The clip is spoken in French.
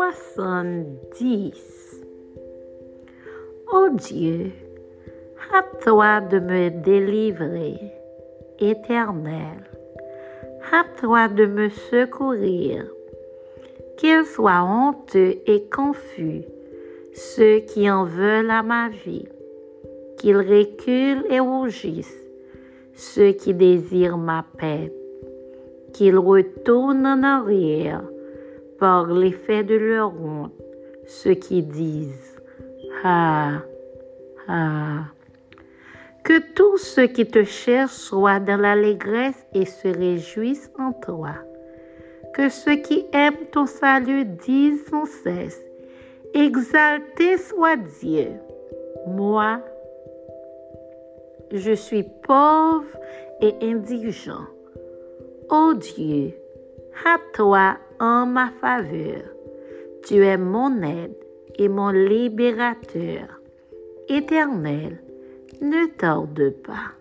70. Ô Dieu, hâte-toi de me délivrer, éternel. Hâte-toi de me secourir. Qu'ils soient honteux et confus, ceux qui en veulent à ma vie. Qu'ils reculent et rougissent, ceux qui désirent ma paix. Qu'ils retournent en arrière par l'effet de leur honte, ceux qui disent Ah, ah. Que tous ceux qui te cherchent soient dans l'allégresse et se réjouissent en toi. Que ceux qui aiment ton salut disent sans cesse Exalté soit Dieu. Moi, je suis pauvre et indigent. Ô Dieu, à toi en ma faveur. Tu es mon aide et mon libérateur. Éternel, ne tarde pas.